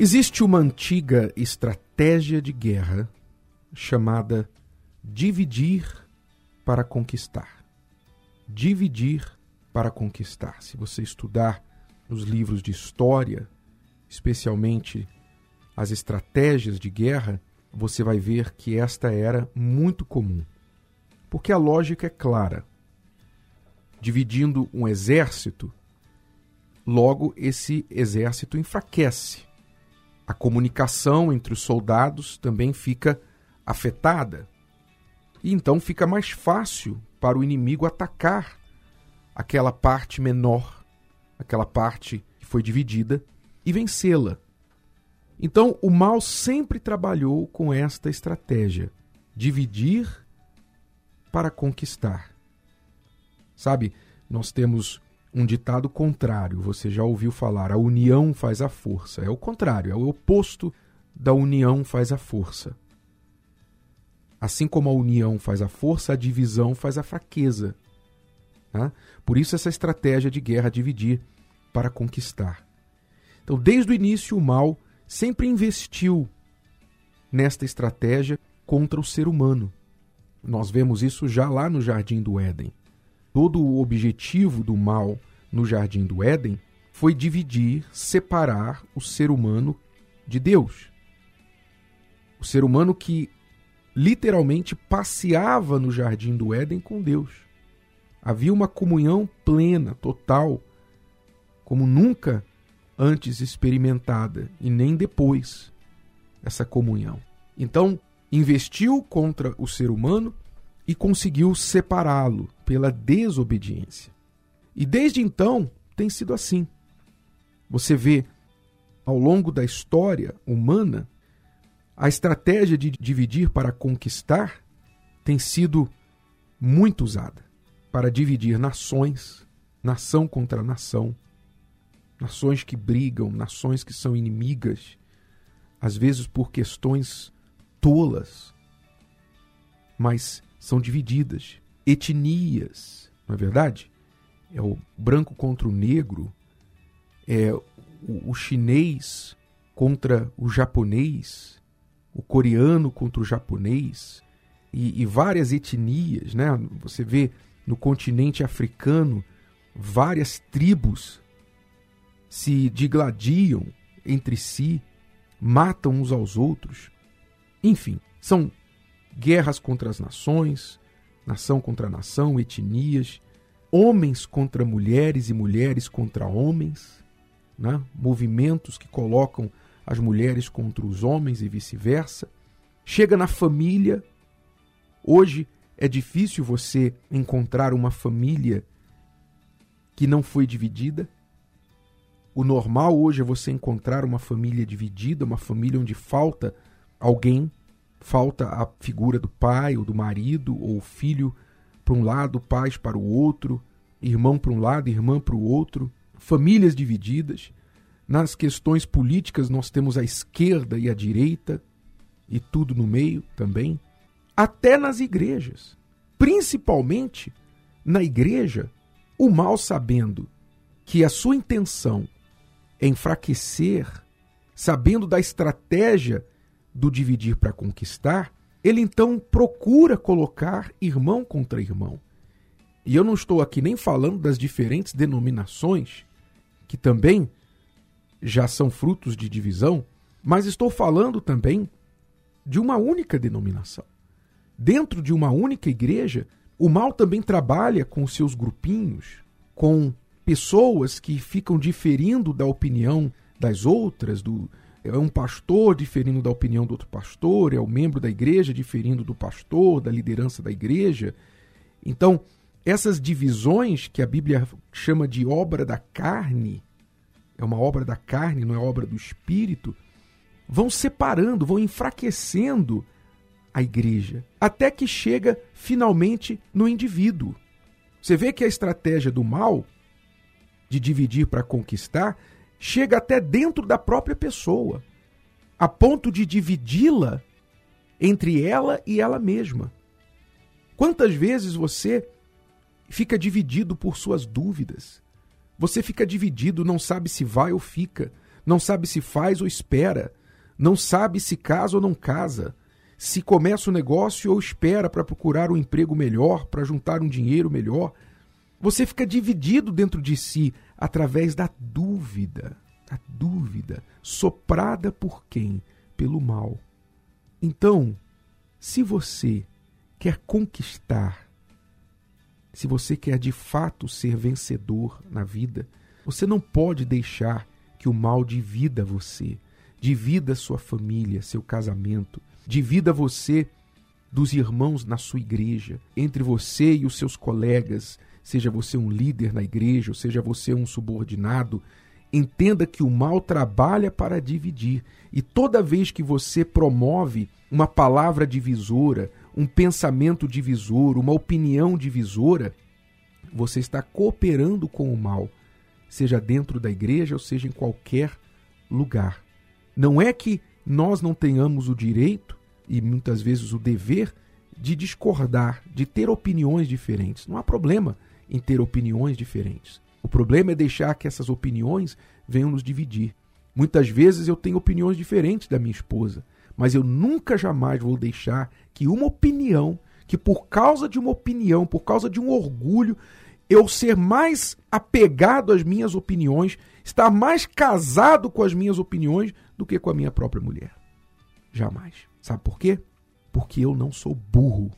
Existe uma antiga estratégia de guerra chamada dividir para conquistar. Dividir para conquistar. Se você estudar os livros de história, especialmente as estratégias de guerra, você vai ver que esta era muito comum. Porque a lógica é clara. Dividindo um exército, logo esse exército enfraquece a comunicação entre os soldados também fica afetada. E então fica mais fácil para o inimigo atacar aquela parte menor, aquela parte que foi dividida, e vencê-la. Então o mal sempre trabalhou com esta estratégia: dividir para conquistar. Sabe, nós temos um ditado contrário. Você já ouviu falar: a união faz a força. É o contrário, é o oposto da união faz a força. Assim como a união faz a força, a divisão faz a fraqueza. Né? Por isso, essa estratégia de guerra dividir para conquistar. Então, desde o início, o mal sempre investiu nesta estratégia contra o ser humano. Nós vemos isso já lá no Jardim do Éden. Todo o objetivo do mal no Jardim do Éden foi dividir, separar o ser humano de Deus. O ser humano que literalmente passeava no Jardim do Éden com Deus. Havia uma comunhão plena, total, como nunca antes experimentada e nem depois essa comunhão. Então, investiu contra o ser humano e conseguiu separá-lo pela desobediência. E desde então tem sido assim. Você vê ao longo da história humana a estratégia de dividir para conquistar tem sido muito usada para dividir nações, nação contra nação, nações que brigam, nações que são inimigas, às vezes por questões tolas, mas são divididas. Etnias, não é verdade? É o branco contra o negro, é o, o chinês contra o japonês, o coreano contra o japonês, e, e várias etnias, né? Você vê no continente africano várias tribos se digladiam entre si, matam uns aos outros. Enfim, são guerras contra as nações, nação contra nação, etnias, homens contra mulheres e mulheres contra homens, né? movimentos que colocam as mulheres contra os homens e vice-versa. Chega na família. Hoje é difícil você encontrar uma família que não foi dividida. O normal hoje é você encontrar uma família dividida, uma família onde falta alguém falta a figura do pai ou do marido ou filho para um lado, pais para o outro, irmão para um lado, irmã para o outro, famílias divididas. Nas questões políticas, nós temos a esquerda e a direita, e tudo no meio também. Até nas igrejas. Principalmente na igreja, o mal sabendo que a sua intenção é enfraquecer, sabendo da estratégia do dividir para conquistar, ele então procura colocar irmão contra irmão. E eu não estou aqui nem falando das diferentes denominações, que também já são frutos de divisão, mas estou falando também de uma única denominação. Dentro de uma única igreja, o mal também trabalha com seus grupinhos, com pessoas que ficam diferindo da opinião das outras, do, é um pastor diferindo da opinião do outro pastor, é o membro da igreja diferindo do pastor, da liderança da igreja. Então, essas divisões que a Bíblia chama de obra da carne, é uma obra da carne, não é obra do espírito, vão separando, vão enfraquecendo a igreja, até que chega finalmente no indivíduo. Você vê que a estratégia do mal de dividir para conquistar chega até dentro da própria pessoa, a ponto de dividi-la entre ela e ela mesma. Quantas vezes você fica dividido por suas dúvidas? Você fica dividido, não sabe se vai ou fica, não sabe se faz ou espera, não sabe se casa ou não casa, se começa o um negócio ou espera para procurar um emprego melhor, para juntar um dinheiro melhor. Você fica dividido dentro de si através da dúvida, a dúvida, soprada por quem? Pelo mal. Então, se você quer conquistar, se você quer de fato ser vencedor na vida, você não pode deixar que o mal divida você, divida sua família, seu casamento, divida você dos irmãos na sua igreja, entre você e os seus colegas, seja você um líder na igreja, ou seja você um subordinado, entenda que o mal trabalha para dividir. E toda vez que você promove uma palavra divisora, um pensamento divisor, uma opinião divisora, você está cooperando com o mal, seja dentro da igreja ou seja em qualquer lugar. Não é que nós não tenhamos o direito e muitas vezes o dever de discordar, de ter opiniões diferentes. Não há problema em ter opiniões diferentes. O problema é deixar que essas opiniões venham nos dividir. Muitas vezes eu tenho opiniões diferentes da minha esposa, mas eu nunca jamais vou deixar que uma opinião, que por causa de uma opinião, por causa de um orgulho, eu ser mais apegado às minhas opiniões, estar mais casado com as minhas opiniões do que com a minha própria mulher. Jamais. Sabe por quê? Porque eu não sou burro.